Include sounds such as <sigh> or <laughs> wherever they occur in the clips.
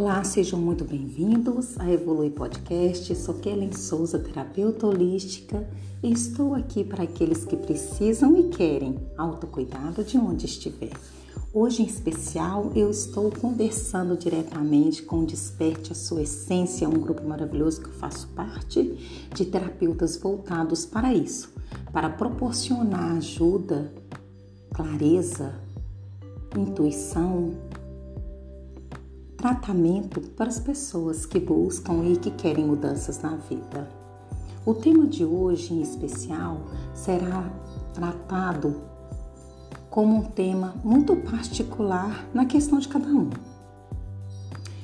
Olá, sejam muito bem-vindos a Evolui Podcast. Sou Kellen Souza, terapeuta holística, e estou aqui para aqueles que precisam e querem autocuidado de onde estiver. Hoje, em especial, eu estou conversando diretamente com o Desperte a Sua Essência, um grupo maravilhoso que eu faço parte, de terapeutas voltados para isso, para proporcionar ajuda, clareza, intuição, tratamento para as pessoas que buscam e que querem mudanças na vida. O tema de hoje, em especial, será tratado como um tema muito particular na questão de cada um.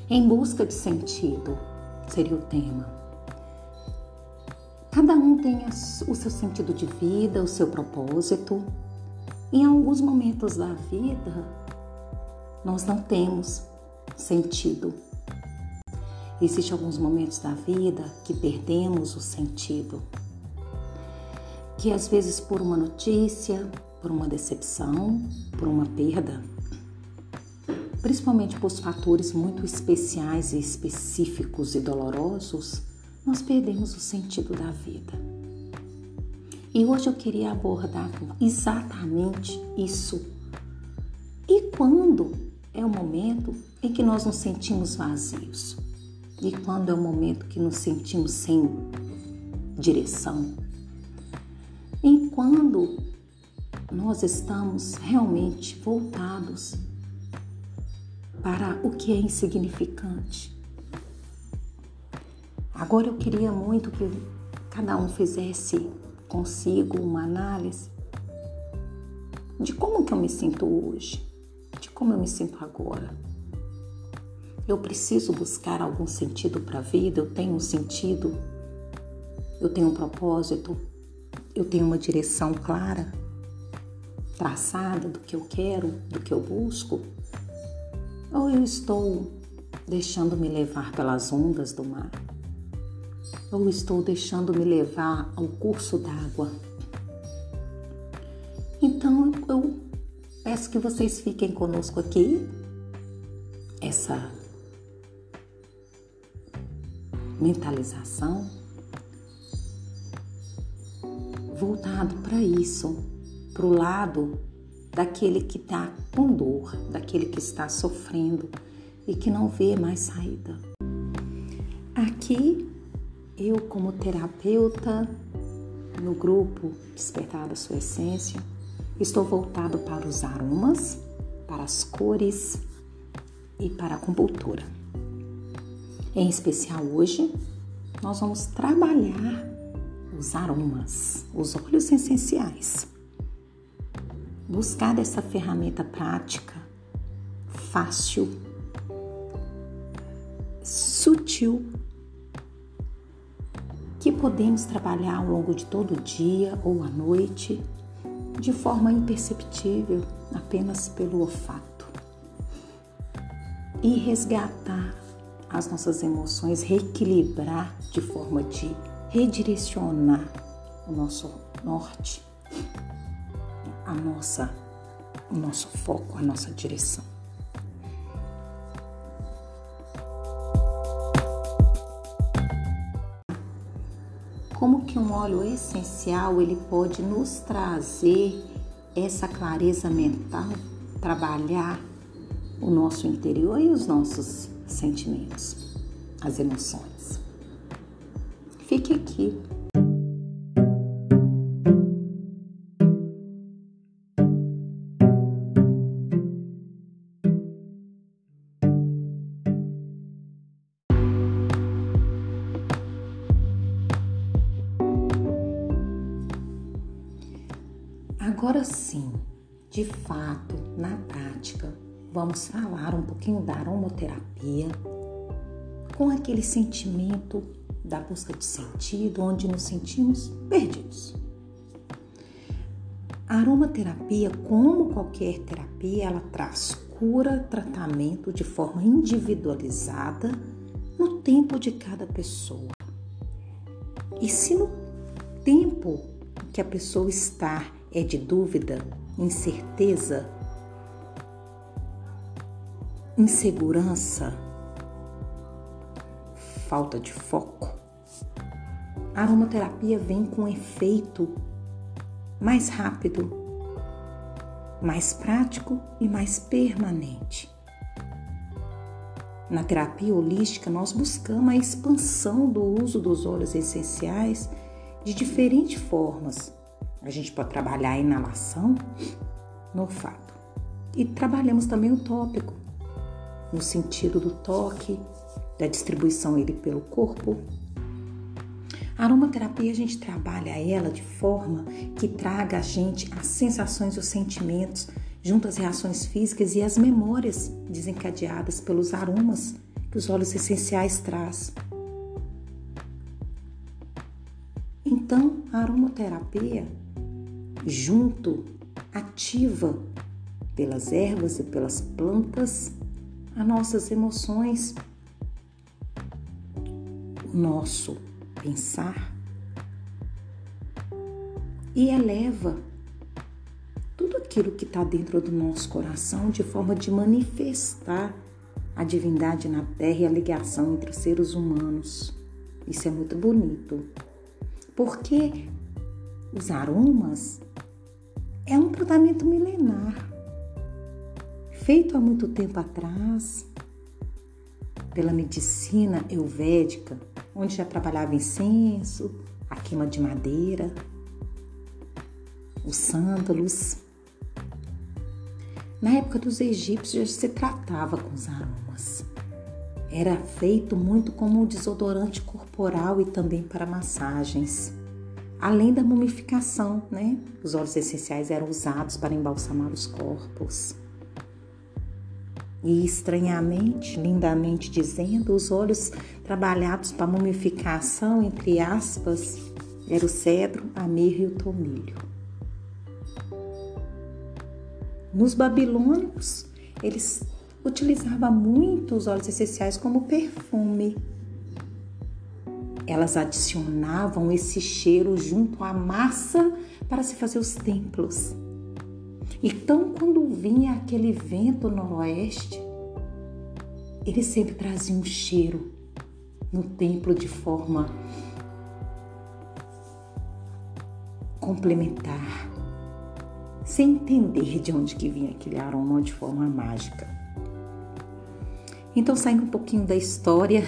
Em busca de sentido seria o tema. Cada um tem o seu sentido de vida, o seu propósito. Em alguns momentos da vida, nós não temos sentido. Existem alguns momentos da vida que perdemos o sentido. Que às vezes por uma notícia, por uma decepção, por uma perda, principalmente por fatores muito especiais e específicos e dolorosos, nós perdemos o sentido da vida. E hoje eu queria abordar exatamente isso. E quando é o momento em que nós nos sentimos vazios e quando é o momento que nos sentimos sem direção. E quando nós estamos realmente voltados para o que é insignificante. Agora eu queria muito que cada um fizesse consigo uma análise de como que eu me sinto hoje, de como eu me sinto agora. Eu preciso buscar algum sentido para a vida, eu tenho um sentido, eu tenho um propósito, eu tenho uma direção clara, traçada do que eu quero, do que eu busco? Ou eu estou deixando-me levar pelas ondas do mar? Ou estou deixando-me levar ao curso d'água? Então eu peço que vocês fiquem conosco aqui, essa mentalização voltado para isso, para o lado daquele que está com dor, daquele que está sofrendo e que não vê mais saída. Aqui, eu, como terapeuta, no grupo Despertar da Sua Essência, estou voltado para os aromas, para as cores e para a compultura. Em especial hoje, nós vamos trabalhar os aromas, os óleos essenciais. Buscar essa ferramenta prática, fácil, sutil, que podemos trabalhar ao longo de todo o dia ou à noite, de forma imperceptível, apenas pelo olfato. E resgatar as nossas emoções, reequilibrar de forma de redirecionar o nosso norte, a nossa, o nosso foco, a nossa direção. Como que um óleo essencial ele pode nos trazer essa clareza mental, trabalhar o nosso interior e os nossos sentimentos, as emoções. Fique aqui. Vamos falar um pouquinho da aromoterapia com aquele sentimento da busca de sentido, onde nos sentimos perdidos. A aromaterapia, como qualquer terapia, ela traz cura, tratamento de forma individualizada no tempo de cada pessoa. E se no tempo que a pessoa está é de dúvida, incerteza, insegurança, falta de foco, a aromaterapia vem com um efeito mais rápido, mais prático e mais permanente. Na terapia holística, nós buscamos a expansão do uso dos óleos essenciais de diferentes formas. A gente pode trabalhar a inalação no olfato e trabalhamos também o tópico, no sentido do toque, da distribuição ele pelo corpo. A aromaterapia a gente trabalha ela de forma que traga a gente as sensações e os sentimentos junto às reações físicas e as memórias desencadeadas pelos aromas que os óleos essenciais traz. Então, a aromaterapia junto ativa pelas ervas e pelas plantas as nossas emoções, o nosso pensar e eleva tudo aquilo que está dentro do nosso coração de forma de manifestar a divindade na terra e a ligação entre os seres humanos. Isso é muito bonito. Porque os aromas é um tratamento milenar, feito há muito tempo atrás pela medicina euvédica, onde já trabalhava incenso, a queima de madeira, os sândalos. Na época dos egípcios já se tratava com os aromas. Era feito muito como desodorante corporal e também para massagens. Além da mumificação, né? Os óleos essenciais eram usados para embalsamar os corpos. E estranhamente, lindamente dizendo, os óleos trabalhados para mumificação, entre aspas, era o cedro, a mirra e o tomilho. Nos babilônicos, eles utilizavam muito os óleos essenciais como perfume. Elas adicionavam esse cheiro junto à massa para se fazer os templos. Então, quando vinha aquele vento noroeste, ele sempre trazia um cheiro no templo de forma complementar, sem entender de onde que vinha aquele aroma de forma mágica. Então, saindo um pouquinho da história,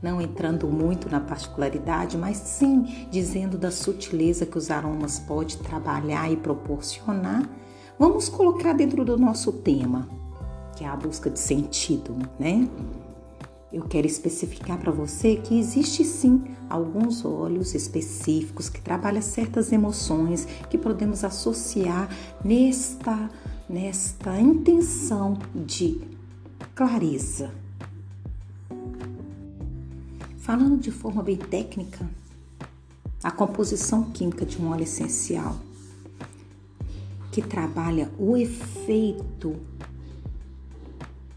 não entrando muito na particularidade, mas sim dizendo da sutileza que os aromas podem trabalhar e proporcionar, Vamos colocar dentro do nosso tema, que é a busca de sentido, né? Eu quero especificar para você que existe sim alguns olhos específicos que trabalham certas emoções que podemos associar nesta nesta intenção de clareza. Falando de forma bem técnica, a composição química de um óleo essencial que trabalha o efeito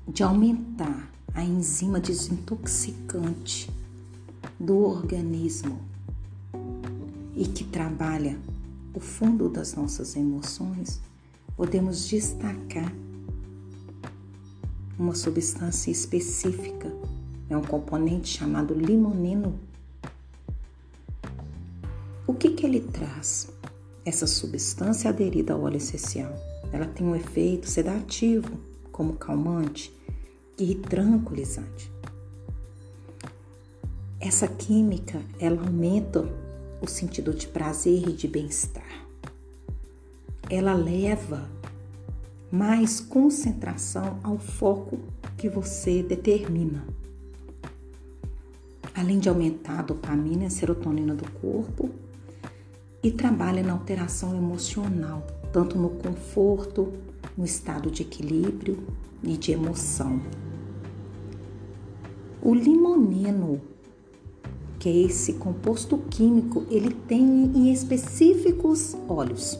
de aumentar a enzima desintoxicante do organismo e que trabalha o fundo das nossas emoções, podemos destacar uma substância específica, é um componente chamado limoneno. O que, que ele traz? Essa substância aderida ao óleo essencial, ela tem um efeito sedativo, como calmante e tranquilizante. Essa química, ela aumenta o sentido de prazer e de bem-estar. Ela leva mais concentração ao foco que você determina. Além de aumentar a dopamina e a serotonina do corpo, e trabalha na alteração emocional, tanto no conforto, no estado de equilíbrio e de emoção. O limoneno, que é esse composto químico, ele tem em específicos óleos.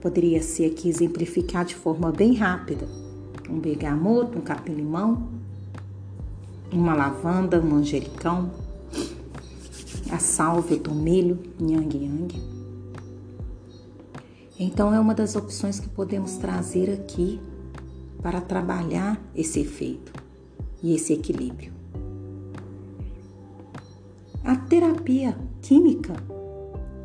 Poderia ser aqui exemplificar de forma bem rápida. Um bergamoto, um capim-limão, uma lavanda, um manjericão, a sálvia, o tomilho, yang yang. Então é uma das opções que podemos trazer aqui para trabalhar esse efeito e esse equilíbrio. a terapia química,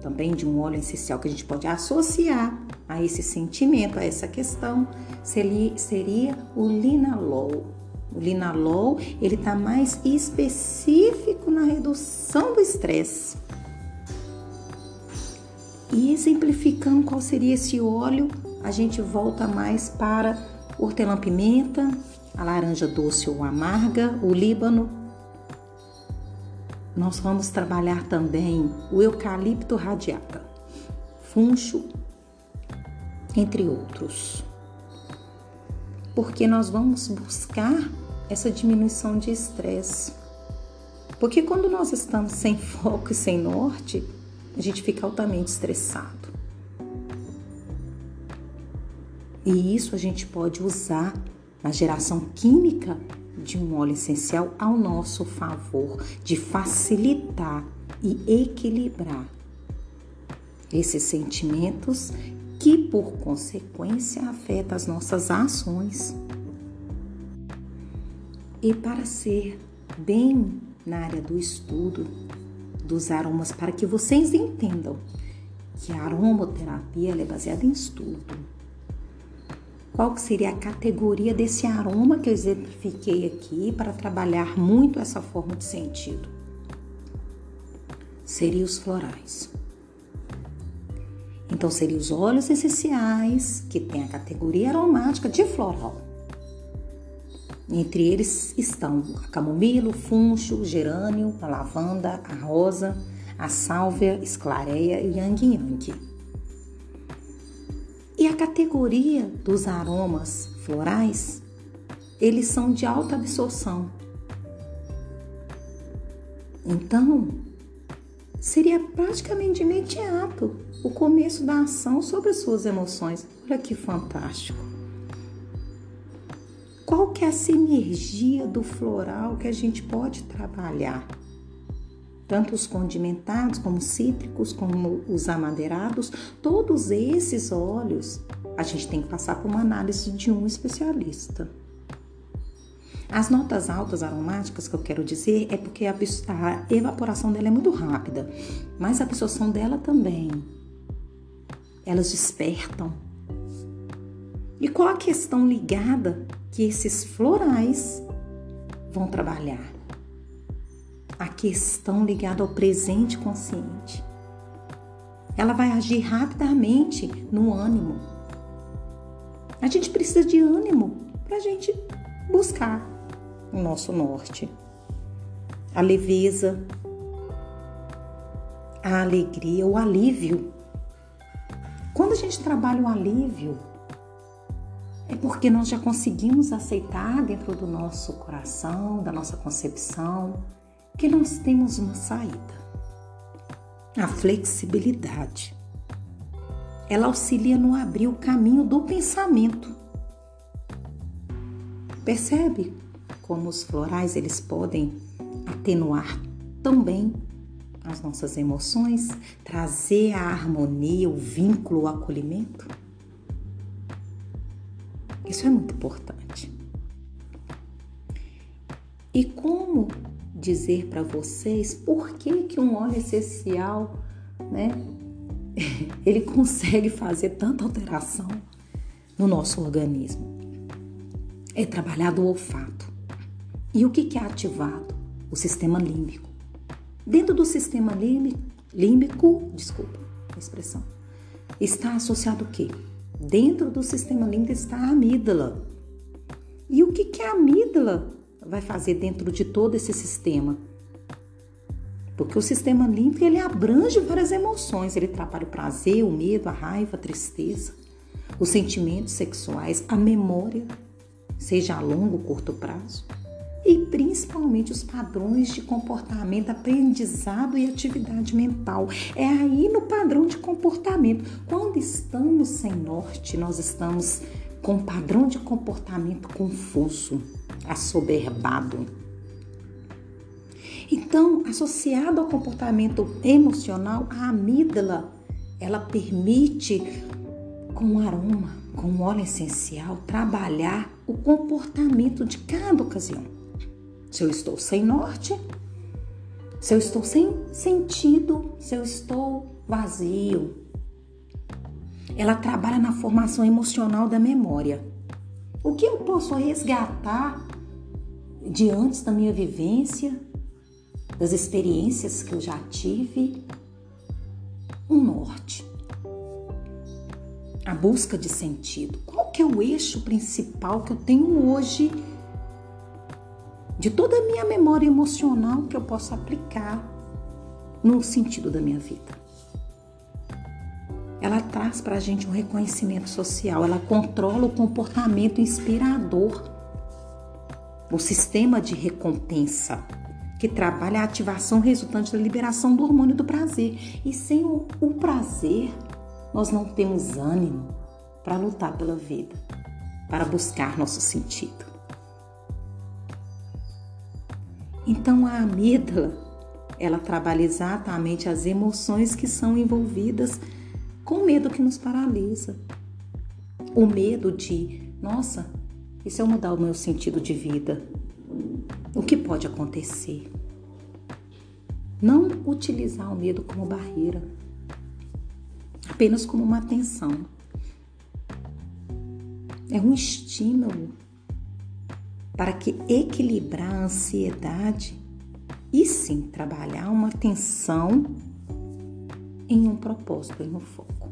também de um óleo essencial que a gente pode associar a esse sentimento, a essa questão, seria, seria o linalol. O linalol, ele está mais específico na redução do estresse. E exemplificando qual seria esse óleo, a gente volta mais para hortelã-pimenta, a laranja doce ou amarga, o líbano. Nós vamos trabalhar também o eucalipto radiata, funcho, entre outros. Porque nós vamos buscar essa diminuição de estresse. Porque quando nós estamos sem foco e sem norte, a gente fica altamente estressado. E isso a gente pode usar na geração química de um óleo essencial ao nosso favor, de facilitar e equilibrar esses sentimentos que, por consequência, afetam as nossas ações. E para ser bem na área do estudo dos aromas, para que vocês entendam que a aromaterapia é baseada em estudo qual seria a categoria desse aroma que eu exemplifiquei aqui para trabalhar muito essa forma de sentido? Seria os florais. Então, seriam os óleos essenciais que têm a categoria aromática de floral. Entre eles estão a camomila, o funcho, o gerânio, a lavanda, a rosa, a sálvia, esclareia e yang yang. E a categoria dos aromas florais, eles são de alta absorção. Então, seria praticamente imediato o começo da ação sobre as suas emoções. Olha que fantástico. Qual que é a sinergia do floral que a gente pode trabalhar? tanto os condimentados como cítricos, como os amadeirados, todos esses óleos a gente tem que passar por uma análise de um especialista. As notas altas aromáticas que eu quero dizer é porque a, a evaporação dela é muito rápida, mas a absorção dela também. Elas despertam. E qual a questão ligada que esses florais vão trabalhar? a questão ligada ao presente consciente. Ela vai agir rapidamente no ânimo. A gente precisa de ânimo para a gente buscar o nosso norte. A leveza, a alegria, o alívio. Quando a gente trabalha o alívio, é porque nós já conseguimos aceitar dentro do nosso coração, da nossa concepção, que nós temos uma saída. A flexibilidade. Ela auxilia no abrir o caminho do pensamento. Percebe como os florais eles podem atenuar também as nossas emoções, trazer a harmonia, o vínculo, o acolhimento? Isso é muito importante. E como dizer para vocês por que, que um óleo essencial, né, <laughs> ele consegue fazer tanta alteração no nosso organismo. É trabalhado o olfato. E o que, que é ativado? O sistema límbico. Dentro do sistema límbico, límbico desculpa a expressão, está associado o quê? Dentro do sistema límbico está a amígdala. E o que, que a amígdala? vai fazer dentro de todo esse sistema? Porque o sistema límbico ele abrange várias emoções, ele trabalha o prazer, o medo, a raiva, a tristeza, os sentimentos sexuais, a memória, seja a longo ou curto prazo, e principalmente os padrões de comportamento, aprendizado e atividade mental. É aí no padrão de comportamento. Quando estamos sem norte, nós estamos com um padrão de comportamento confuso assoberbado. Então, associado ao comportamento emocional, a amígdala, ela permite com aroma, com óleo essencial, trabalhar o comportamento de cada ocasião. Se eu estou sem norte, Se eu estou sem sentido, se eu estou vazio. Ela trabalha na formação emocional da memória. O que eu posso resgatar de antes da minha vivência, das experiências que eu já tive? Um norte. A busca de sentido. Qual que é o eixo principal que eu tenho hoje de toda a minha memória emocional que eu posso aplicar no sentido da minha vida. Ela traz para a gente um reconhecimento social, ela controla o comportamento inspirador, o sistema de recompensa, que trabalha a ativação resultante da liberação do hormônio do prazer. E sem o, o prazer, nós não temos ânimo para lutar pela vida, para buscar nosso sentido. Então a amígdala, ela trabalha exatamente as emoções que são envolvidas com o medo que nos paralisa. O medo de, nossa, e se eu mudar o meu sentido de vida? O que pode acontecer? Não utilizar o medo como barreira, apenas como uma atenção. É um estímulo para que equilibrar a ansiedade e sim trabalhar uma atenção em um propósito, em um foco.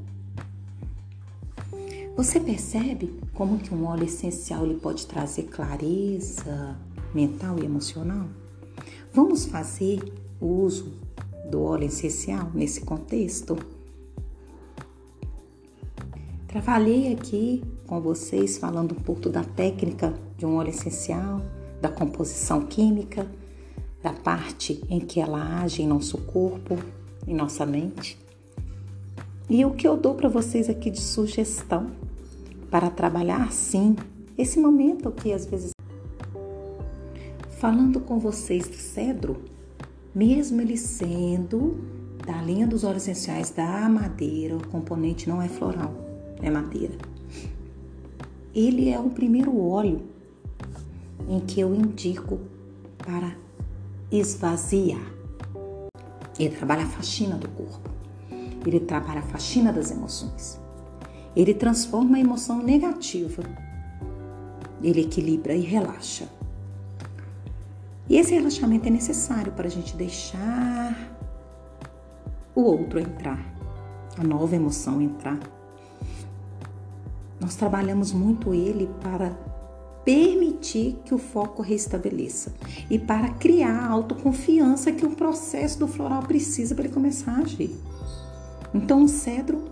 Você percebe como que um óleo essencial ele pode trazer clareza mental e emocional? Vamos fazer uso do óleo essencial nesse contexto? Trabalhei aqui com vocês falando um pouco da técnica de um óleo essencial, da composição química, da parte em que ela age em nosso corpo, em nossa mente. E o que eu dou para vocês aqui de sugestão para trabalhar sim esse momento que às vezes falando com vocês do cedro, mesmo ele sendo da linha dos óleos essenciais da madeira, o componente não é floral é madeira. Ele é o primeiro óleo em que eu indico para esvaziar. Ele trabalha a faxina do corpo. Ele trabalha a faxina das emoções. Ele transforma a emoção negativa. Ele equilibra e relaxa. E esse relaxamento é necessário para a gente deixar o outro entrar, a nova emoção entrar nós trabalhamos muito ele para permitir que o foco restabeleça e para criar a autoconfiança que o processo do floral precisa para ele começar a agir. Então, o cedro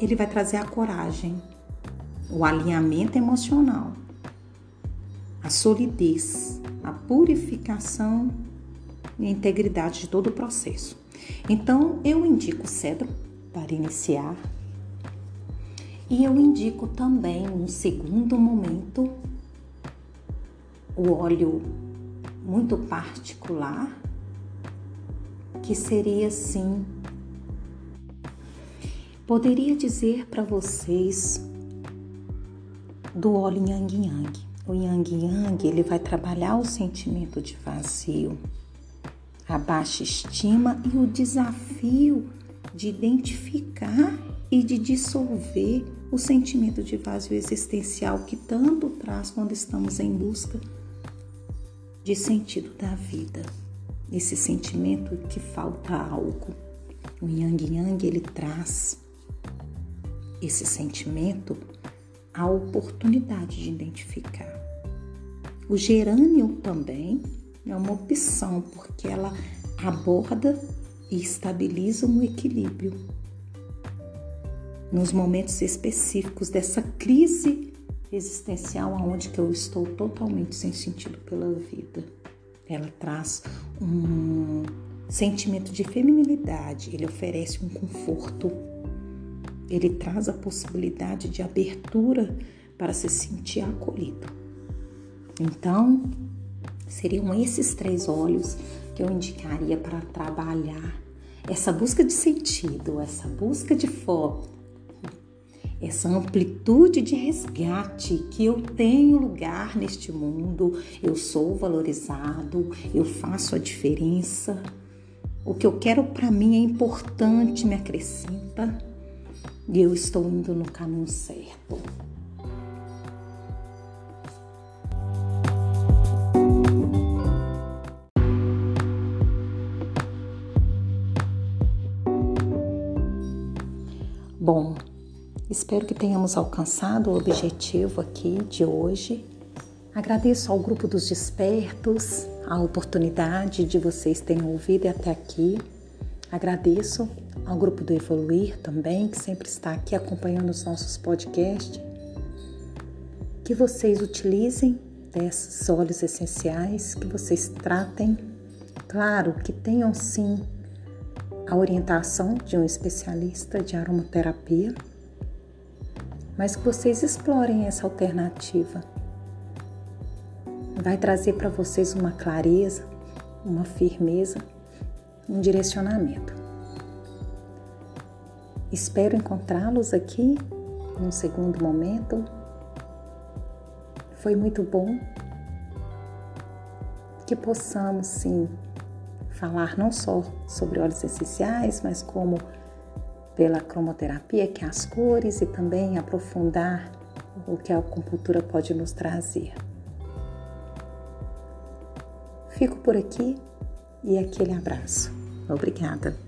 ele vai trazer a coragem, o alinhamento emocional, a solidez, a purificação e a integridade de todo o processo. Então, eu indico o cedro para iniciar e eu indico também um segundo momento o óleo muito particular, que seria assim. Poderia dizer para vocês do óleo Yang Yang. O Yang Yang, ele vai trabalhar o sentimento de vazio, a baixa estima e o desafio de identificar e de dissolver o sentimento de vazio existencial que tanto traz quando estamos em busca de sentido da vida. Esse sentimento que falta algo. O Yang Yang ele traz esse sentimento a oportunidade de identificar. O gerânio também é uma opção porque ela aborda e estabiliza um equilíbrio nos momentos específicos dessa crise existencial aonde que eu estou totalmente sem sentido pela vida. Ela traz um sentimento de feminilidade, ele oferece um conforto, ele traz a possibilidade de abertura para se sentir acolhido. Então, seriam esses três olhos que eu indicaria para trabalhar essa busca de sentido, essa busca de foco, essa amplitude de resgate que eu tenho lugar neste mundo, eu sou valorizado, eu faço a diferença. O que eu quero para mim é importante, me acrescenta e eu estou indo no caminho certo. Bom, espero que tenhamos alcançado o objetivo aqui de hoje. Agradeço ao grupo dos despertos a oportunidade de vocês terem ouvido até aqui. Agradeço ao grupo do Evoluir também, que sempre está aqui acompanhando os nossos podcasts. Que vocês utilizem desses óleos essenciais, que vocês tratem. Claro que tenham sim a orientação de um especialista de aromaterapia, mas que vocês explorem essa alternativa. Vai trazer para vocês uma clareza, uma firmeza, um direcionamento. Espero encontrá-los aqui num segundo momento. Foi muito bom que possamos sim falar não só sobre óleos essenciais, mas como pela cromoterapia, que é as cores, e também aprofundar o que a acupuntura pode nos trazer. Fico por aqui e aquele abraço. Obrigada.